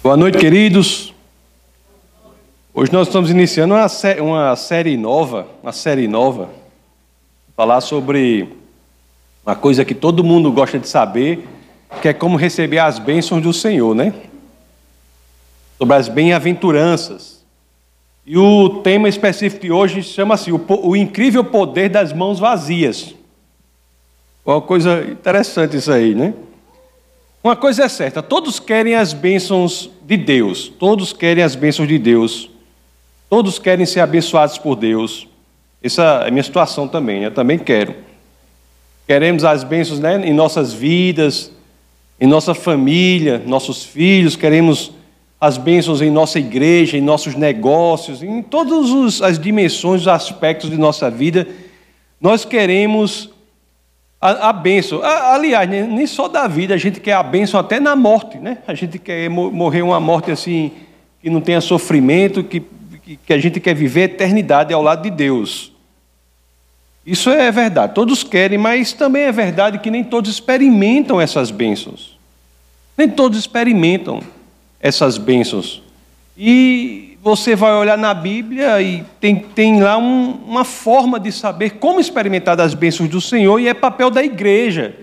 Boa noite, queridos. Hoje nós estamos iniciando uma, sé uma série nova, uma série nova, falar sobre uma coisa que todo mundo gosta de saber, que é como receber as bênçãos do Senhor, né? Sobre as bem-aventuranças. E o tema específico de hoje chama-se o, o incrível poder das mãos vazias. Uma coisa interessante isso aí, né? Uma coisa é certa, todos querem as bênçãos de Deus, todos querem as bênçãos de Deus, todos querem ser abençoados por Deus. Essa é a minha situação também, eu também quero. Queremos as bênçãos né, em nossas vidas, em nossa família, nossos filhos, queremos as bênçãos em nossa igreja, em nossos negócios, em todas as dimensões, os aspectos de nossa vida. Nós queremos a, a bênção. A, aliás, nem só da vida, a gente quer a bênção até na morte, né? A gente quer morrer uma morte assim, que não tenha sofrimento, que, que a gente quer viver a eternidade ao lado de Deus. Isso é verdade, todos querem, mas também é verdade que nem todos experimentam essas bênçãos. Nem todos experimentam essas bênçãos. E você vai olhar na Bíblia e tem, tem lá um, uma forma de saber como experimentar das bênçãos do Senhor, e é papel da igreja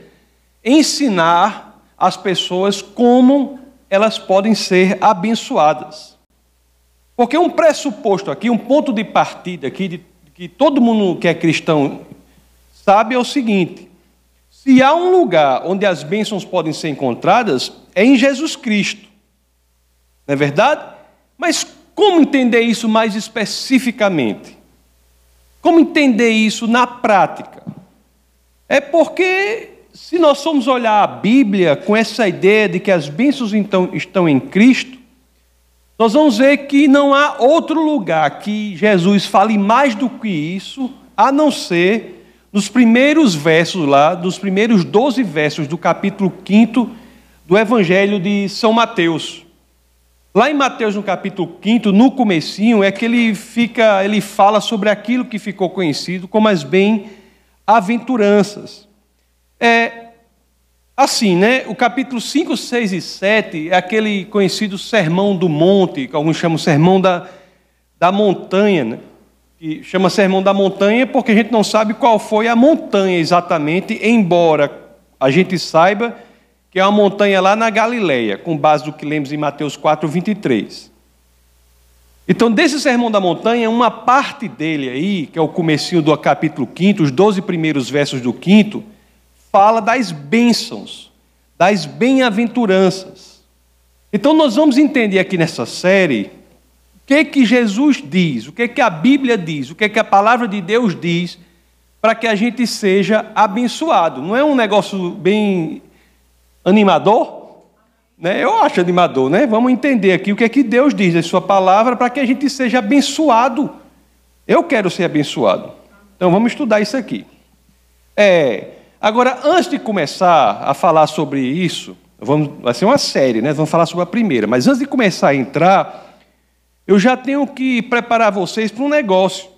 ensinar as pessoas como elas podem ser abençoadas. Porque um pressuposto aqui, um ponto de partida aqui, de, que todo mundo que é cristão sabe é o seguinte: se há um lugar onde as bênçãos podem ser encontradas, é em Jesus Cristo. Não é verdade? Mas como entender isso mais especificamente? Como entender isso na prática? É porque, se nós formos olhar a Bíblia com essa ideia de que as bênçãos então estão em Cristo, nós vamos ver que não há outro lugar que Jesus fale mais do que isso, a não ser nos primeiros versos lá, dos primeiros 12 versos do capítulo 5 do Evangelho de São Mateus. Lá em Mateus, no capítulo 5, no comecinho, é que ele fica, ele fala sobre aquilo que ficou conhecido como as bem-aventuranças. É assim, né? O capítulo 5, 6 e 7 é aquele conhecido sermão do monte, que alguns chamam sermão da, da montanha, né? Que chama sermão da montanha porque a gente não sabe qual foi a montanha exatamente, embora a gente saiba que é uma montanha lá na Galileia, com base no que lemos em Mateus 4, 23. Então, desse sermão da montanha, uma parte dele aí, que é o comecinho do capítulo 5, os 12 primeiros versos do 5, fala das bênçãos, das bem-aventuranças. Então, nós vamos entender aqui nessa série o que que Jesus diz, o que que a Bíblia diz, o que que a palavra de Deus diz para que a gente seja abençoado. Não é um negócio bem animador? Né? Eu acho animador, né? Vamos entender aqui o que é que Deus diz em Sua palavra para que a gente seja abençoado. Eu quero ser abençoado. Então vamos estudar isso aqui. É, agora, antes de começar a falar sobre isso, vamos, vai ser uma série, né? Vamos falar sobre a primeira, mas antes de começar a entrar, eu já tenho que preparar vocês para um negócio.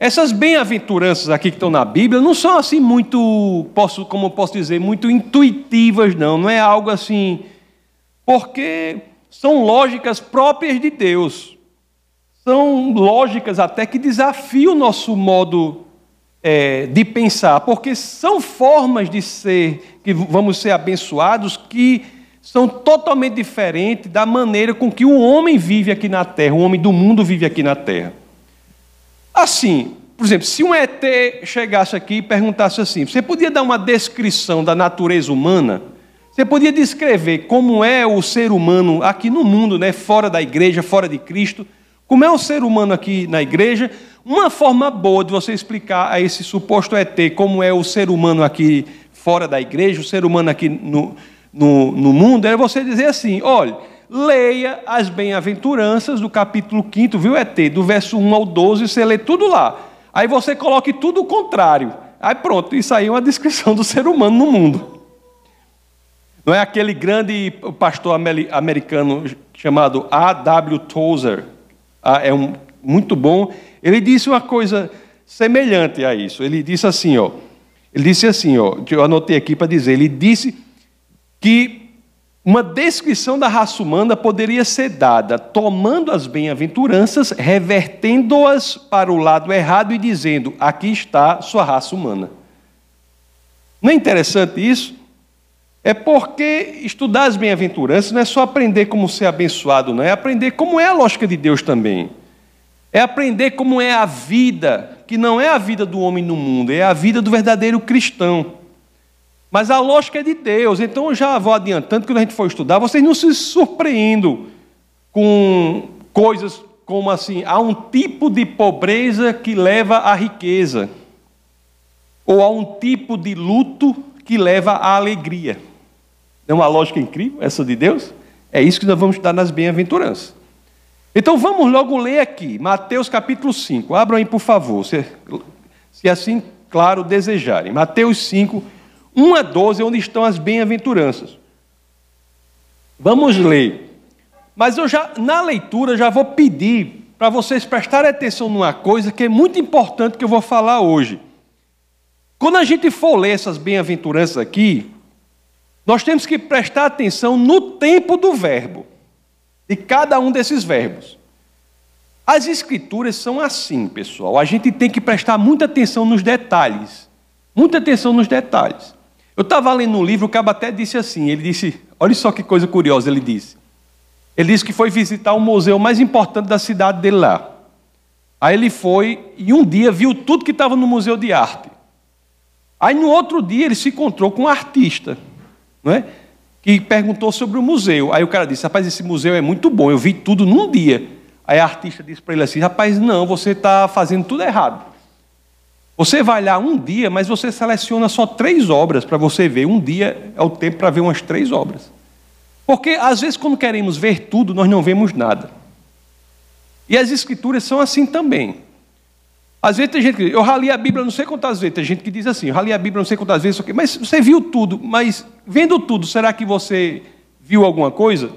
Essas bem-aventuranças aqui que estão na Bíblia não são assim muito, posso, como posso dizer, muito intuitivas, não. Não é algo assim, porque são lógicas próprias de Deus. São lógicas até que desafiam o nosso modo é, de pensar, porque são formas de ser, que vamos ser abençoados, que são totalmente diferentes da maneira com que o homem vive aqui na terra, o homem do mundo vive aqui na terra. Assim, por exemplo, se um ET chegasse aqui e perguntasse assim: você podia dar uma descrição da natureza humana? Você podia descrever como é o ser humano aqui no mundo, né, fora da igreja, fora de Cristo? Como é o ser humano aqui na igreja? Uma forma boa de você explicar a esse suposto ET como é o ser humano aqui fora da igreja, o ser humano aqui no, no, no mundo, é você dizer assim: olha leia as bem-aventuranças do capítulo 5, viu, ET? Do verso 1 ao 12, você lê tudo lá. Aí você coloque tudo o contrário. Aí pronto, isso aí é uma descrição do ser humano no mundo. Não é aquele grande pastor americano chamado A.W. Tozer, ah, é um, muito bom. Ele disse uma coisa semelhante a isso. Ele disse assim, ó. Ele disse assim, ó. Eu anotei aqui para dizer. Ele disse que uma descrição da raça humana poderia ser dada tomando as bem-aventuranças, revertendo-as para o lado errado e dizendo: aqui está sua raça humana. Não é interessante isso? É porque estudar as bem-aventuranças não é só aprender como ser abençoado, não é aprender como é a lógica de Deus também. É aprender como é a vida, que não é a vida do homem no mundo, é a vida do verdadeiro cristão. Mas a lógica é de Deus. Então eu já vou adiantando que quando a gente for estudar, vocês não se surpreendam com coisas como assim, há um tipo de pobreza que leva à riqueza, ou há um tipo de luto que leva à alegria. É uma lógica incrível essa de Deus? É isso que nós vamos estudar nas bem-aventuranças. Então vamos logo ler aqui, Mateus capítulo 5. Abram aí, por favor, se, se assim, claro, desejarem. Mateus 5, 1 a 12, onde estão as bem-aventuranças. Vamos ler. Mas eu já, na leitura, já vou pedir para vocês prestarem atenção numa coisa que é muito importante que eu vou falar hoje. Quando a gente for ler essas bem-aventuranças aqui, nós temos que prestar atenção no tempo do verbo, de cada um desses verbos. As escrituras são assim, pessoal. A gente tem que prestar muita atenção nos detalhes. Muita atenção nos detalhes. Eu estava lendo um livro, o cabo até disse assim, ele disse, olha só que coisa curiosa ele disse. Ele disse que foi visitar o museu mais importante da cidade dele lá. Aí ele foi e um dia viu tudo que estava no museu de arte. Aí no outro dia ele se encontrou com um artista, não é? que perguntou sobre o museu. Aí o cara disse, rapaz, esse museu é muito bom, eu vi tudo num dia. Aí a artista disse para ele assim, rapaz, não, você está fazendo tudo errado. Você vai lá um dia, mas você seleciona só três obras para você ver. Um dia é o tempo para ver umas três obras. Porque, às vezes, quando queremos ver tudo, nós não vemos nada. E as escrituras são assim também. Às vezes tem gente que diz, eu rali a Bíblia não sei quantas vezes. Tem gente que diz assim, eu rali a Bíblia não sei quantas vezes. Mas você viu tudo, mas vendo tudo, será que você viu alguma coisa?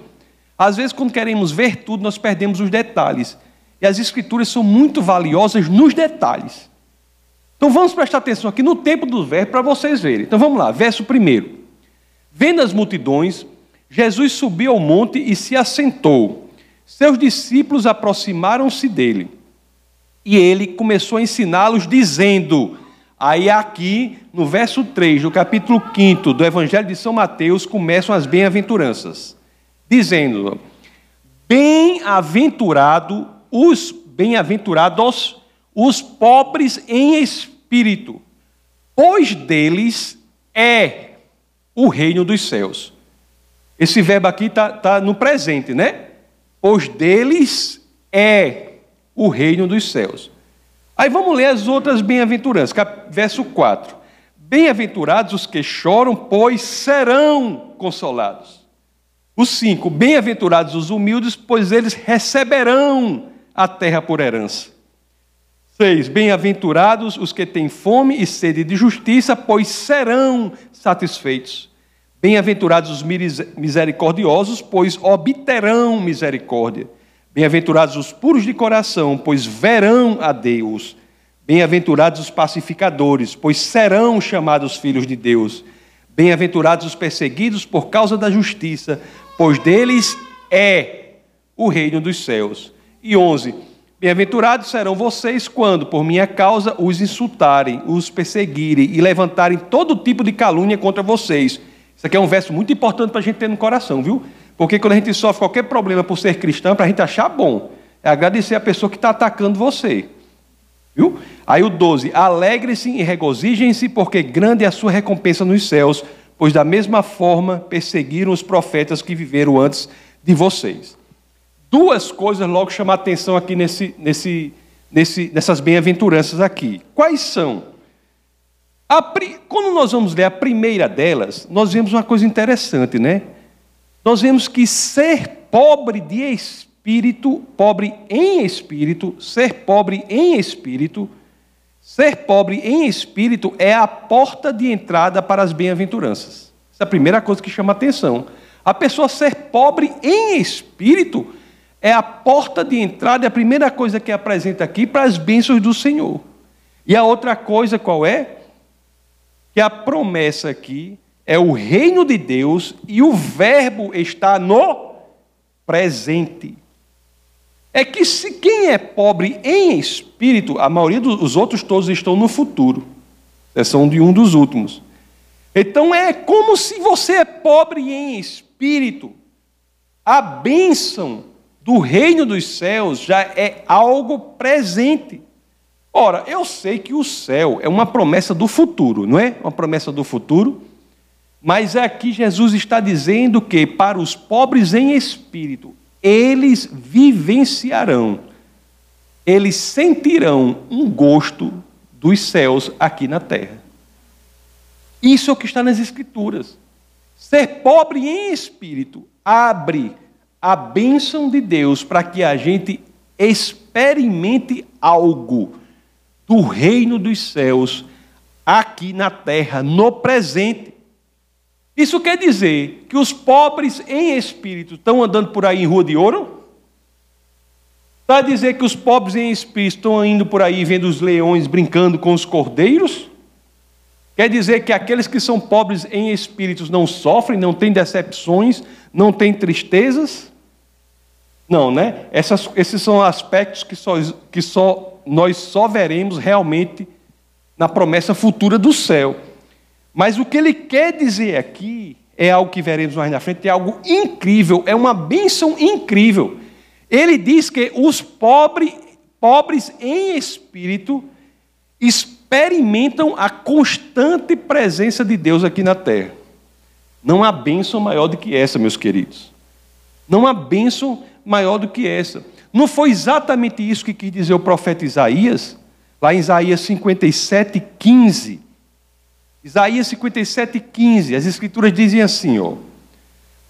Às vezes, quando queremos ver tudo, nós perdemos os detalhes. E as escrituras são muito valiosas nos detalhes. Então vamos prestar atenção aqui no tempo dos verbos para vocês verem. Então vamos lá, verso primeiro. Vendo as multidões, Jesus subiu ao monte e se assentou. Seus discípulos aproximaram-se dele. E ele começou a ensiná-los, dizendo: Aí aqui, no verso 3 do capítulo 5 do Evangelho de São Mateus, começam as bem-aventuranças, dizendo: Bem-aventurado os bem-aventurados os pobres em espírito, pois deles é o reino dos céus. Esse verbo aqui está tá no presente, né? Pois deles é o reino dos céus. Aí vamos ler as outras bem-aventuranças, verso 4. Bem-aventurados os que choram, pois serão consolados. O 5. Bem-aventurados os humildes, pois eles receberão a terra por herança. 6. Bem-aventurados os que têm fome e sede de justiça, pois serão satisfeitos. Bem-aventurados os misericordiosos, pois obterão misericórdia. Bem-aventurados os puros de coração, pois verão a Deus. Bem-aventurados os pacificadores, pois serão chamados filhos de Deus. Bem-aventurados os perseguidos por causa da justiça, pois deles é o reino dos céus. E 11. Bem-aventurados serão vocês quando, por minha causa, os insultarem, os perseguirem e levantarem todo tipo de calúnia contra vocês. Isso aqui é um verso muito importante para a gente ter no coração, viu? Porque quando a gente sofre qualquer problema por ser cristão, para a gente achar bom, é agradecer a pessoa que está atacando você. Viu? Aí o 12: Alegre-se e regozijem-se, porque grande é a sua recompensa nos céus, pois da mesma forma perseguiram os profetas que viveram antes de vocês duas coisas logo chamam a atenção aqui nesse, nesse, nesse, nessas bem-aventuranças aqui. Quais são? A, quando nós vamos ler a primeira delas, nós vemos uma coisa interessante, né? Nós vemos que ser pobre de espírito, pobre em espírito, ser pobre em espírito, ser pobre em espírito é a porta de entrada para as bem-aventuranças. Essa é a primeira coisa que chama atenção. A pessoa ser pobre em espírito é a porta de entrada, é a primeira coisa que apresenta aqui para as bênçãos do Senhor. E a outra coisa qual é? Que a promessa aqui é o reino de Deus e o Verbo está no presente. É que se quem é pobre em espírito, a maioria dos outros todos estão no futuro, exceção de um dos últimos. Então é como se você é pobre em espírito. A bênção do reino dos céus já é algo presente. Ora, eu sei que o céu é uma promessa do futuro, não é? Uma promessa do futuro. Mas aqui Jesus está dizendo que para os pobres em espírito, eles vivenciarão, eles sentirão um gosto dos céus aqui na terra. Isso é o que está nas Escrituras. Ser pobre em espírito abre a bênção de Deus para que a gente experimente algo do reino dos céus aqui na terra, no presente. Isso quer dizer que os pobres em espírito estão andando por aí em rua de ouro? Está dizer que os pobres em espírito estão indo por aí vendo os leões brincando com os cordeiros? Quer dizer que aqueles que são pobres em espíritos não sofrem, não têm decepções, não têm tristezas? Não, né? Essas, esses são aspectos que, só, que só, nós só veremos realmente na promessa futura do céu. Mas o que ele quer dizer aqui é algo que veremos mais na frente, é algo incrível, é uma bênção incrível. Ele diz que os pobres, pobres em espírito experimentam a constante presença de Deus aqui na terra. Não há bênção maior do que essa, meus queridos. Não há bênção maior do que essa. Não foi exatamente isso que quis dizer o profeta Isaías, lá em Isaías 57, 15. Isaías 57, 15, as escrituras dizem assim, ó.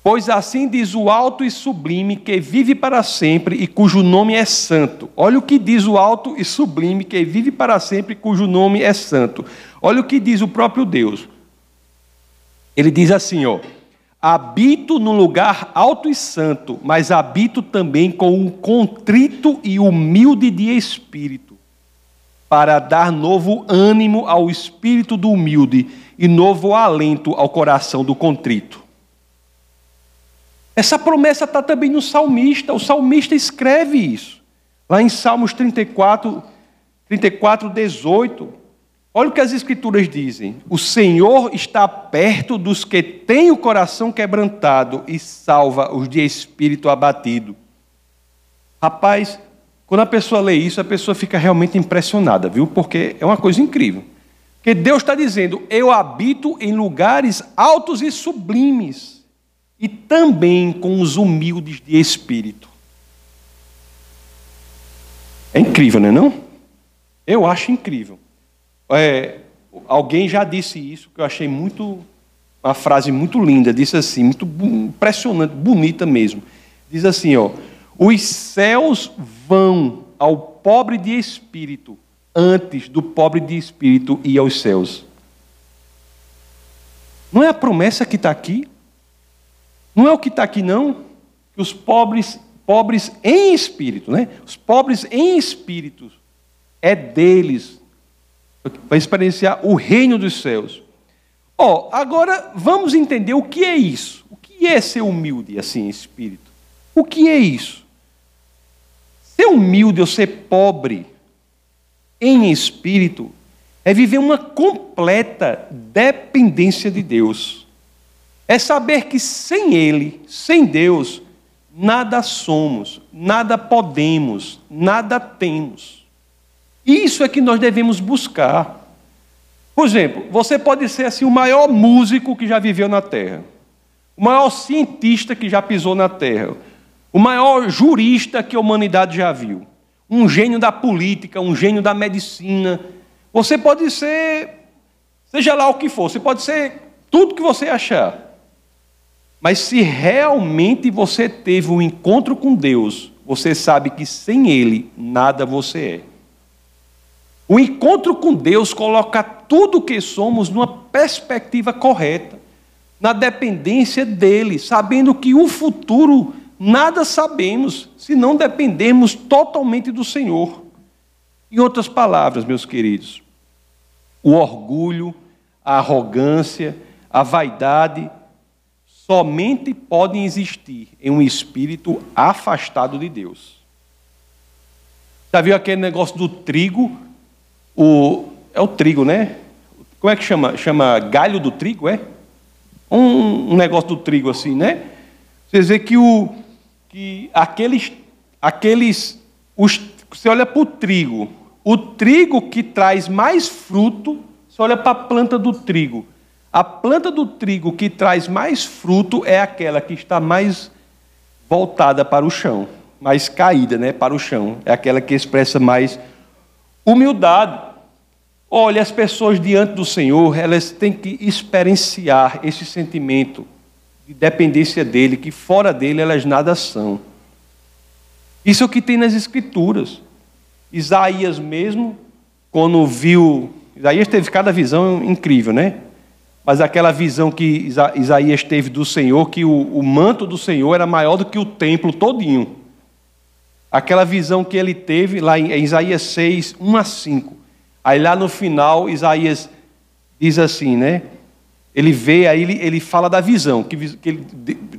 Pois assim diz o alto e sublime que vive para sempre e cujo nome é santo. Olha o que diz o alto e sublime que vive para sempre e cujo nome é santo. Olha o que diz o próprio Deus. Ele diz assim, ó: Habito no lugar alto e santo, mas habito também com um contrito e humilde de espírito para dar novo ânimo ao espírito do humilde e novo alento ao coração do contrito. Essa promessa está também no salmista, o salmista escreve isso. Lá em Salmos 34, 34, 18. Olha o que as escrituras dizem: O Senhor está perto dos que têm o coração quebrantado e salva os de espírito abatido. Rapaz, quando a pessoa lê isso, a pessoa fica realmente impressionada, viu? Porque é uma coisa incrível. Porque Deus está dizendo: Eu habito em lugares altos e sublimes, e também com os humildes de espírito. É incrível, não é? Não? Eu acho incrível. É, alguém já disse isso, que eu achei muito. Uma frase muito linda, disse assim, muito impressionante, bonita mesmo. Diz assim, ó. Os céus vão ao pobre de espírito antes do pobre de espírito ir aos céus. Não é a promessa que está aqui? Não é o que está aqui, não? Que os pobres, pobres em espírito, né? Os pobres em espírito, é deles. Vai experienciar o reino dos céus. Ó, oh, agora vamos entender o que é isso. O que é ser humilde assim espírito? O que é isso? Ser humilde ou ser pobre em espírito é viver uma completa dependência de Deus. É saber que sem Ele, sem Deus, nada somos, nada podemos, nada temos. Isso é que nós devemos buscar. Por exemplo, você pode ser assim o maior músico que já viveu na Terra, o maior cientista que já pisou na Terra, o maior jurista que a humanidade já viu, um gênio da política, um gênio da medicina. Você pode ser, seja lá o que for, você pode ser tudo que você achar. Mas se realmente você teve um encontro com Deus, você sabe que sem Ele nada você é. O encontro com Deus coloca tudo o que somos numa perspectiva correta, na dependência dele, sabendo que o futuro nada sabemos se não dependermos totalmente do Senhor. Em outras palavras, meus queridos, o orgulho, a arrogância, a vaidade, somente podem existir em um espírito afastado de Deus. Já viu aquele negócio do trigo? O, é o trigo, né? Como é que chama? Chama galho do trigo, é? Um, um negócio do trigo assim, né? Você vê que, o, que aqueles, aqueles os, você olha para o trigo, o trigo que traz mais fruto, você olha para a planta do trigo. A planta do trigo que traz mais fruto é aquela que está mais voltada para o chão, mais caída né, para o chão. É aquela que expressa mais humildade. Olha, as pessoas diante do Senhor, elas têm que experienciar esse sentimento de dependência dele, que fora dele elas nada são. Isso é o que tem nas Escrituras. Isaías mesmo, quando viu. Isaías teve cada visão incrível, né? Mas aquela visão que Isaías teve do Senhor, que o, o manto do Senhor era maior do que o templo todinho. Aquela visão que ele teve lá em Isaías 6, 1 a 5. Aí lá no final, Isaías diz assim, né? Ele vê, aí ele, ele fala da visão, que, que ele,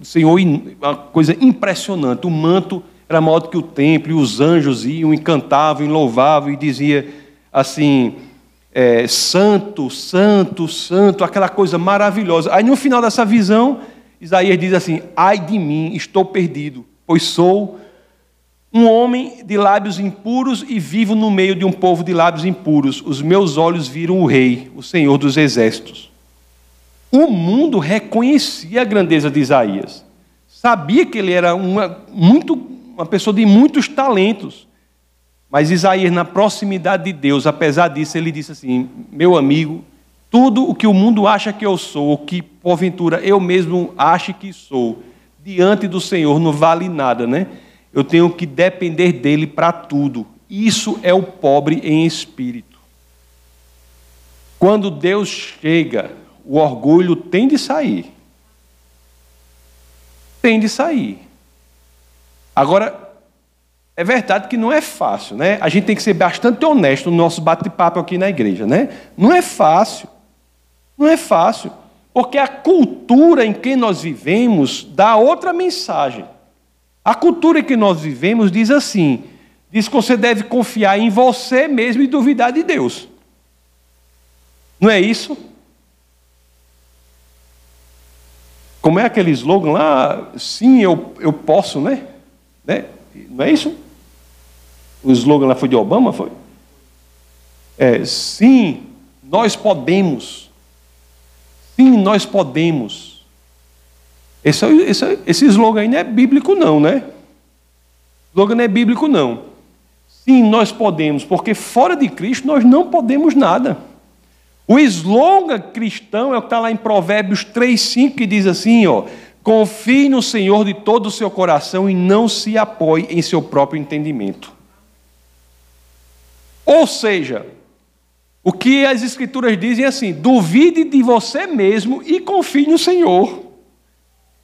Senhor, uma coisa impressionante, o manto era maior do que o templo, e os anjos iam e cantavam, e louvavam, e dizia assim, é, santo, santo, santo, aquela coisa maravilhosa. Aí no final dessa visão, Isaías diz assim, ai de mim, estou perdido, pois sou um homem de lábios impuros e vivo no meio de um povo de lábios impuros. Os meus olhos viram o Rei, o Senhor dos Exércitos. O mundo reconhecia a grandeza de Isaías. Sabia que ele era uma, muito, uma pessoa de muitos talentos. Mas Isaías, na proximidade de Deus, apesar disso, ele disse assim: Meu amigo, tudo o que o mundo acha que eu sou, o que porventura eu mesmo acho que sou, diante do Senhor não vale nada, né? Eu tenho que depender dele para tudo. Isso é o pobre em espírito. Quando Deus chega, o orgulho tem de sair. Tem de sair. Agora, é verdade que não é fácil, né? A gente tem que ser bastante honesto no nosso bate-papo aqui na igreja, né? Não é fácil. Não é fácil. Porque a cultura em que nós vivemos dá outra mensagem. A cultura que nós vivemos diz assim: diz que você deve confiar em você mesmo e duvidar de Deus. Não é isso? Como é aquele slogan lá? Sim, eu, eu posso, né? né? Não é isso? O slogan lá foi de Obama, foi? É, sim, nós podemos. Sim, nós podemos. Esse, esse, esse slogan aí não é bíblico, não, né? O slogan não é bíblico, não. Sim, nós podemos, porque fora de Cristo nós não podemos nada. O slogan cristão é o que está lá em Provérbios 3,5, que diz assim: ó, confie no Senhor de todo o seu coração e não se apoie em seu próprio entendimento. Ou seja, o que as Escrituras dizem é assim: duvide de você mesmo e confie no Senhor.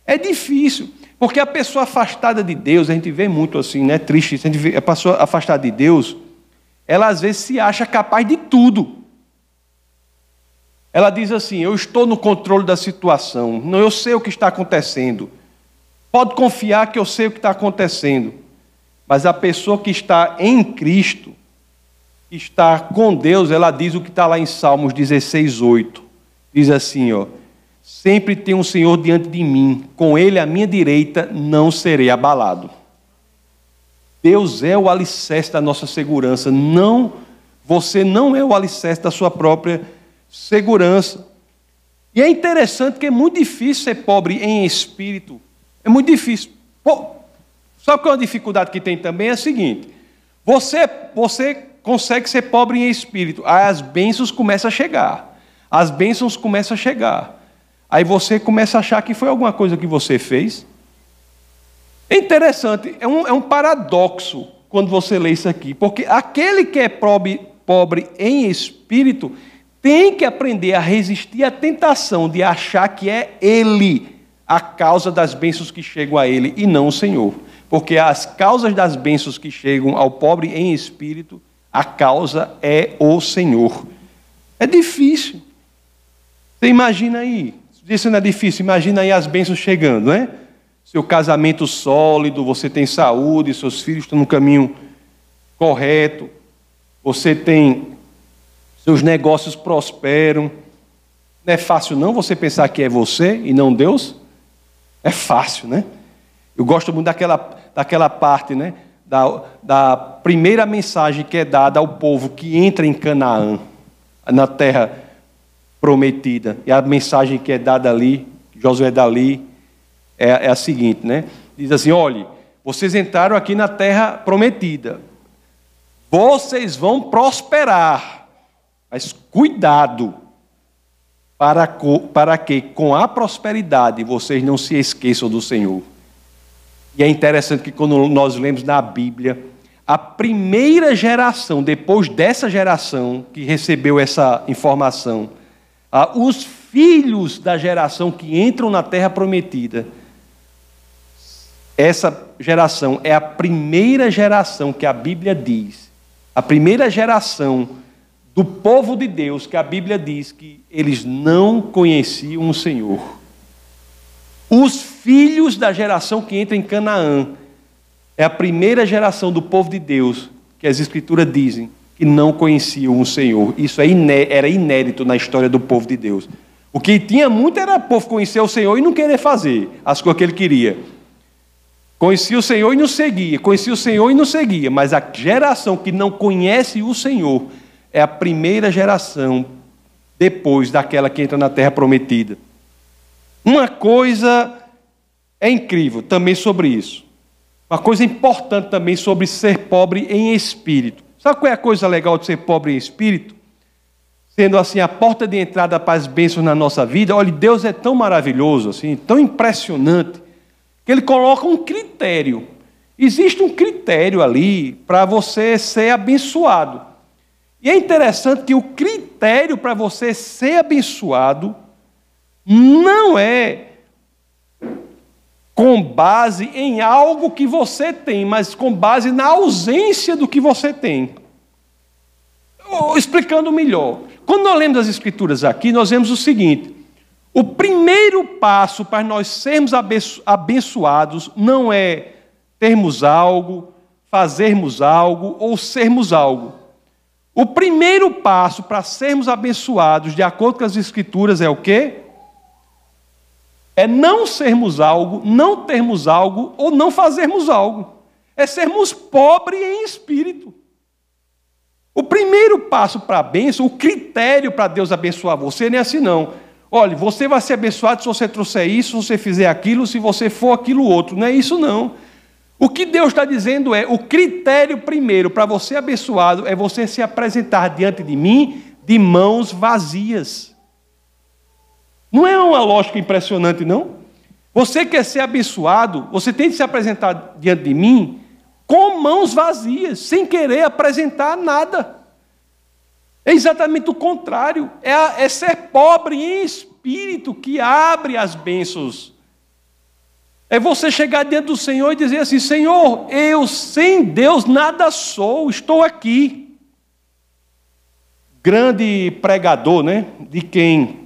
É difícil, porque a pessoa afastada de Deus, a gente vê muito assim, né? Triste, a, gente vê, a pessoa afastada de Deus, ela às vezes se acha capaz de tudo. Ela diz assim: Eu estou no controle da situação, não, eu sei o que está acontecendo. Pode confiar que eu sei o que está acontecendo. Mas a pessoa que está em Cristo, que está com Deus, ela diz o que está lá em Salmos 16, 8. Diz assim: ó, Sempre tem um Senhor diante de mim, com Ele à minha direita não serei abalado. Deus é o alicerce da nossa segurança, não, você não é o alicerce da sua própria segurança. E é interessante que é muito difícil ser pobre em espírito. É muito difícil. Pô, sabe qual é a dificuldade que tem também? É a seguinte: você, você consegue ser pobre em espírito, aí as bênçãos começam a chegar. As bênçãos começam a chegar. Aí você começa a achar que foi alguma coisa que você fez. É interessante, é um, é um paradoxo quando você lê isso aqui, porque aquele que é pobre, pobre em espírito, tem que aprender a resistir à tentação de achar que é Ele a causa das bênçãos que chegam a Ele e não o Senhor. Porque as causas das bênçãos que chegam ao pobre em espírito, a causa é o Senhor. É difícil. Você imagina aí, Isso não é difícil, imagina aí as bênçãos chegando, né? Seu casamento sólido, você tem saúde, seus filhos estão no caminho correto, você tem. Seus negócios prosperam. Não é fácil, não, você pensar que é você e não Deus? É fácil, né? Eu gosto muito daquela, daquela parte, né? Da, da primeira mensagem que é dada ao povo que entra em Canaã, na terra prometida. E a mensagem que é dada ali, Josué dali, é, é a seguinte, né? Diz assim: olhe, vocês entraram aqui na terra prometida. Vocês vão prosperar, mas cuidado, para, para que com a prosperidade vocês não se esqueçam do Senhor. E é interessante que quando nós lemos na Bíblia, a primeira geração, depois dessa geração que recebeu essa informação, os filhos da geração que entram na terra prometida, essa geração é a primeira geração que a Bíblia diz a primeira geração do povo de Deus, que a Bíblia diz que eles não conheciam o Senhor. Os filhos da geração que entra em Canaã é a primeira geração do povo de Deus que as Escrituras dizem que não conheciam o Senhor. Isso é era inédito na história do povo de Deus. O que tinha muito era o povo conhecer o Senhor e não querer fazer as coisas que ele queria. Conhecia o Senhor e não seguia, conhecia o Senhor e não seguia, mas a geração que não conhece o Senhor é a primeira geração depois daquela que entra na terra prometida. Uma coisa é incrível também sobre isso. Uma coisa importante também sobre ser pobre em espírito. Sabe qual é a coisa legal de ser pobre em espírito? Sendo assim a porta de entrada para as bênçãos na nossa vida. Olha, Deus é tão maravilhoso, assim, tão impressionante que ele coloca um critério. Existe um critério ali para você ser abençoado. E é interessante que o critério para você ser abençoado não é com base em algo que você tem, mas com base na ausência do que você tem. Explicando melhor. Quando nós lemos as Escrituras aqui, nós vemos o seguinte: o primeiro passo para nós sermos abençoados não é termos algo, fazermos algo ou sermos algo. O primeiro passo para sermos abençoados, de acordo com as Escrituras, é o quê? É não sermos algo, não termos algo ou não fazermos algo. É sermos pobres em espírito. O primeiro passo para a bênção, o critério para Deus abençoar você não é assim, não. Olha, você vai ser abençoado se você trouxer isso, se você fizer aquilo, se você for aquilo outro. Não é isso, não. O que Deus está dizendo é: o critério primeiro para você abençoado é você se apresentar diante de mim de mãos vazias. Não é uma lógica impressionante, não? Você quer ser abençoado, você tem que se apresentar diante de mim com mãos vazias, sem querer apresentar nada. É exatamente o contrário. É, a, é ser pobre em espírito que abre as bênçãos. É você chegar diante do Senhor e dizer assim: Senhor, eu sem Deus nada sou, estou aqui. Grande pregador, né? De quem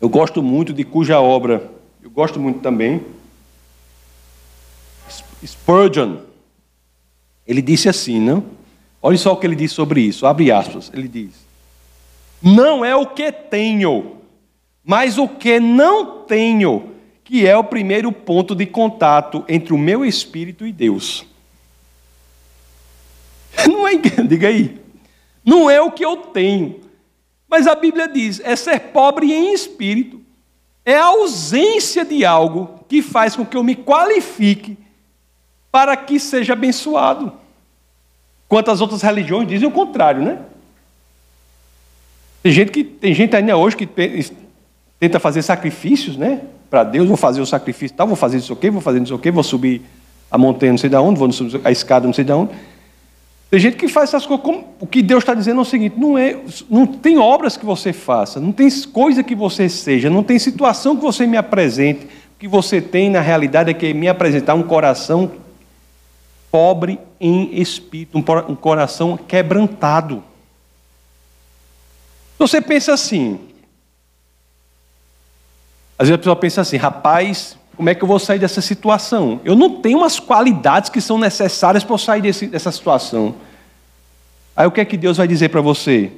eu gosto muito, de cuja obra eu gosto muito também. Spurgeon. Ele disse assim, não? Olha só o que ele diz sobre isso, abre aspas. Ele diz: Não é o que tenho, mas o que não tenho, que é o primeiro ponto de contato entre o meu espírito e Deus. Não é, diga aí. Não é o que eu tenho. Mas a Bíblia diz: é ser pobre em espírito. É a ausência de algo que faz com que eu me qualifique para que seja abençoado. Quantas outras religiões dizem o contrário, né? Tem gente, que, tem gente ainda hoje que tenta fazer sacrifícios, né? Para Deus, vou fazer o sacrifício tal, vou fazer isso aqui, vou fazer isso aqui, vou subir a montanha não sei de onde, vou subir a escada não sei de onde. Tem gente que faz essas coisas. Como, o que Deus está dizendo é o seguinte: não, é, não tem obras que você faça, não tem coisa que você seja, não tem situação que você me apresente. O que você tem na realidade é que me apresentar um coração pobre em espírito, um coração quebrantado. Você pensa assim: Às vezes a pessoa pensa assim, rapaz, como é que eu vou sair dessa situação? Eu não tenho as qualidades que são necessárias para eu sair desse, dessa situação. Aí o que é que Deus vai dizer para você?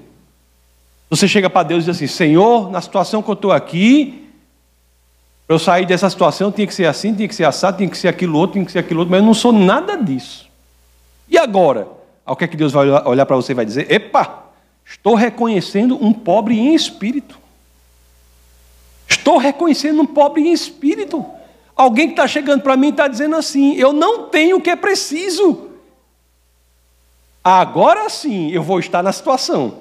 Você chega para Deus e diz assim: Senhor, na situação que eu estou aqui, para eu sair dessa situação tinha que ser assim, tinha que ser assado, tinha que ser aquilo outro, tinha que ser aquilo outro, mas eu não sou nada disso. E agora? Aí o que é que Deus vai olhar para você e vai dizer? Epa, estou reconhecendo um pobre em espírito. Estou reconhecendo um pobre em espírito. Alguém que está chegando para mim está dizendo assim: eu não tenho o que é preciso. Agora sim eu vou estar na situação.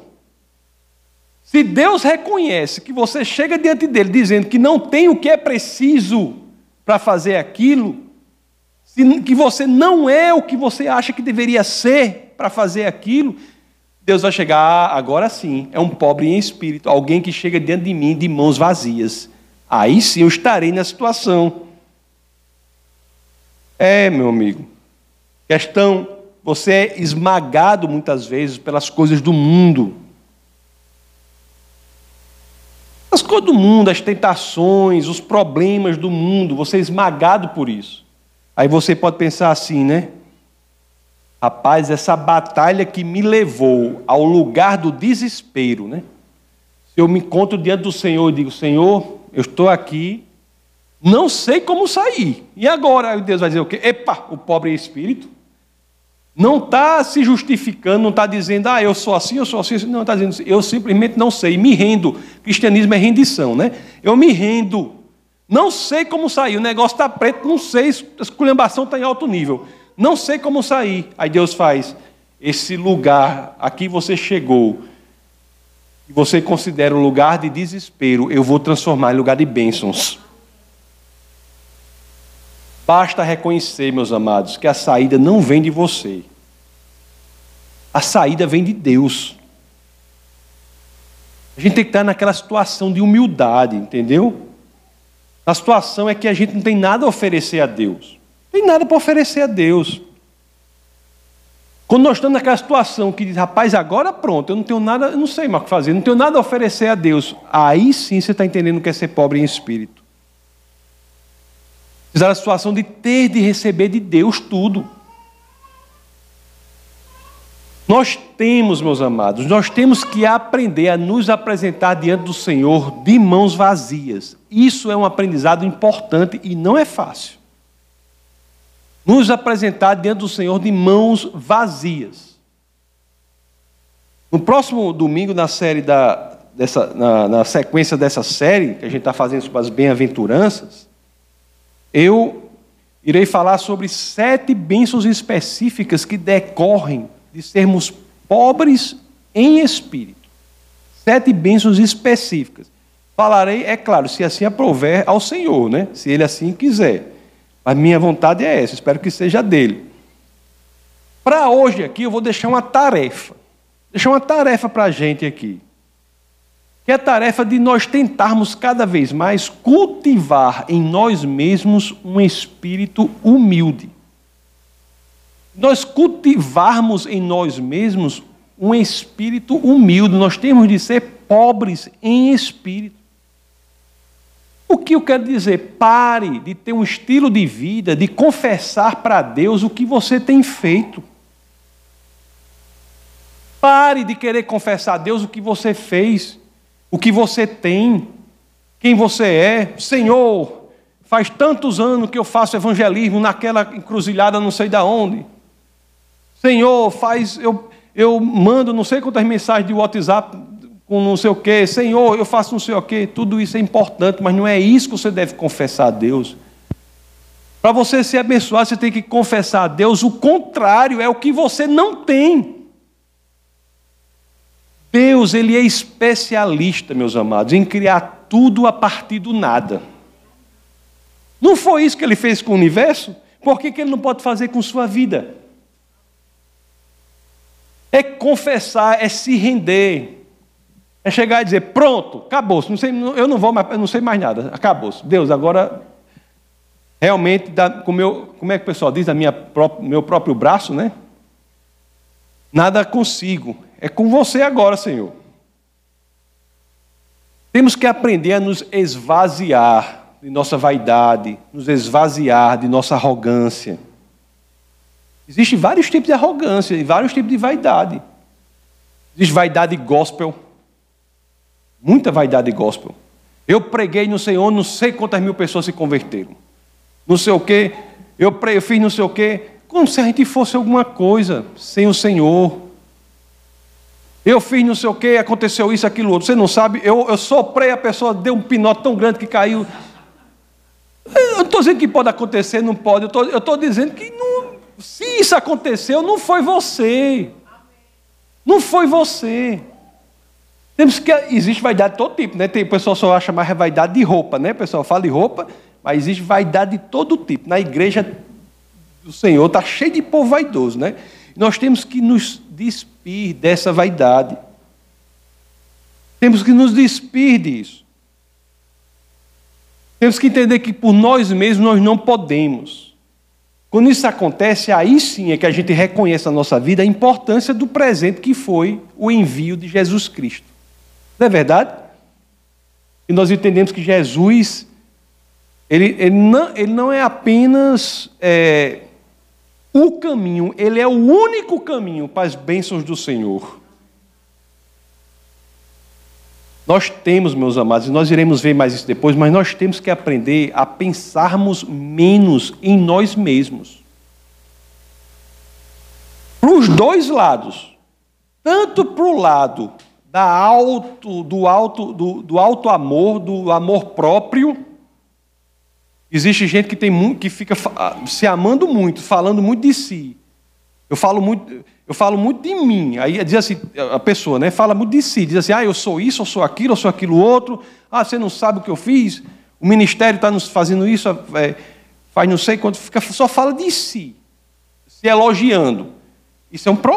Se Deus reconhece que você chega diante dele dizendo que não tem o que é preciso para fazer aquilo, que você não é o que você acha que deveria ser para fazer aquilo, Deus vai chegar, ah, agora sim, é um pobre em espírito, alguém que chega diante de mim de mãos vazias. Aí sim eu estarei na situação. É, meu amigo. Questão, você é esmagado muitas vezes pelas coisas do mundo. As coisas do mundo, as tentações, os problemas do mundo, você é esmagado por isso. Aí você pode pensar assim, né? Rapaz, essa batalha que me levou ao lugar do desespero, né? Se eu me encontro diante do Senhor e digo, Senhor, eu estou aqui, não sei como sair. E agora? Deus vai dizer o quê? Epa, o pobre espírito. Não está se justificando, não está dizendo, ah, eu sou assim, eu sou assim. Não, está dizendo, eu simplesmente não sei, me rendo. Cristianismo é rendição, né? Eu me rendo. Não sei como sair, o negócio está preto, não sei, a esculhambação está em alto nível. Não sei como sair. Aí Deus faz, esse lugar, aqui você chegou, e você considera o lugar de desespero, eu vou transformar em lugar de bênçãos. Basta reconhecer, meus amados, que a saída não vem de você. A saída vem de Deus. A gente tem que estar naquela situação de humildade, entendeu? A situação é que a gente não tem nada a oferecer a Deus. Não tem nada para oferecer a Deus. Quando nós estamos naquela situação que diz, rapaz, agora pronto, eu não tenho nada, eu não sei mais o que fazer, não tenho nada a oferecer a Deus. Aí sim você está entendendo o que é ser pobre em espírito. Fizeram a situação de ter de receber de Deus tudo. Nós temos, meus amados, nós temos que aprender a nos apresentar diante do Senhor de mãos vazias. Isso é um aprendizado importante e não é fácil. Nos apresentar diante do Senhor de mãos vazias. No próximo domingo, na série da, dessa, na, na sequência dessa série, que a gente está fazendo sobre as bem-aventuranças, eu irei falar sobre sete bênçãos específicas que decorrem de sermos pobres em espírito. Sete bênçãos específicas. Falarei, é claro, se assim aprover ao Senhor, né? se Ele assim quiser. Mas minha vontade é essa, espero que seja dele. Para hoje aqui, eu vou deixar uma tarefa. Deixar uma tarefa para a gente aqui que é a tarefa de nós tentarmos cada vez mais cultivar em nós mesmos um espírito humilde. Nós cultivarmos em nós mesmos um espírito humilde, nós temos de ser pobres em espírito. O que eu quero dizer? Pare de ter um estilo de vida, de confessar para Deus o que você tem feito. Pare de querer confessar a Deus o que você fez o que você tem, quem você é. Senhor, faz tantos anos que eu faço evangelismo naquela encruzilhada não sei da onde. Senhor, faz eu eu mando não sei quantas mensagens de WhatsApp com não sei o quê. Senhor, eu faço não sei o quê. Tudo isso é importante, mas não é isso que você deve confessar a Deus. Para você ser abençoado, você tem que confessar a Deus o contrário, é o que você não tem. Deus, ele é especialista, meus amados, em criar tudo a partir do nada. Não foi isso que ele fez com o universo? Por que, que ele não pode fazer com sua vida? É confessar, é se render. É chegar e dizer, pronto, acabou. Não sei, eu não vou mais, eu não sei mais nada. Acabou. Deus, agora realmente, como, eu, como é que o pessoal diz, da minha meu próprio braço, né? Nada consigo. É com você agora, Senhor. Temos que aprender a nos esvaziar de nossa vaidade, nos esvaziar de nossa arrogância. Existem vários tipos de arrogância e vários tipos de vaidade. Existe vaidade gospel, muita vaidade gospel. Eu preguei no Senhor, não sei quantas mil pessoas se converteram. Não sei o quê, eu, pre... eu fiz não sei o quê, como se a gente fosse alguma coisa sem o Senhor. Eu fiz não sei o quê, aconteceu isso, aquilo outro. Você não sabe, eu, eu soprei, a pessoa deu um pinote tão grande que caiu. Eu não estou dizendo que pode acontecer, não pode. Eu estou dizendo que não, se isso aconteceu, não foi você. Não foi você. Temos que existe vaidade de todo tipo, né? Tem o pessoal só acha mais vaidade de roupa, né? O pessoal fala de roupa, mas existe vaidade de todo tipo. Na igreja do Senhor está cheio de povo vaidoso, né? Nós temos que nos despir dessa vaidade. Temos que nos despir disso. Temos que entender que por nós mesmos nós não podemos. Quando isso acontece, aí sim é que a gente reconhece na nossa vida a importância do presente que foi o envio de Jesus Cristo. Não é verdade? E nós entendemos que Jesus, ele, ele, não, ele não é apenas é, o caminho, ele é o único caminho para as bênçãos do Senhor. Nós temos, meus amados, e nós iremos ver mais isso depois, mas nós temos que aprender a pensarmos menos em nós mesmos. Para os dois lados. Tanto para o lado da alto, do, alto, do, do alto amor, do amor próprio. Existe gente que, tem, que fica se amando muito, falando muito de si. Eu falo muito eu falo muito de mim. Aí diz assim, a pessoa, né, fala muito de si, diz assim: "Ah, eu sou isso, eu sou aquilo, eu sou aquilo outro. Ah, você não sabe o que eu fiz? O ministério está nos fazendo isso, é, faz não sei quanto, fica, só fala de si, se elogiando. Isso é um problema.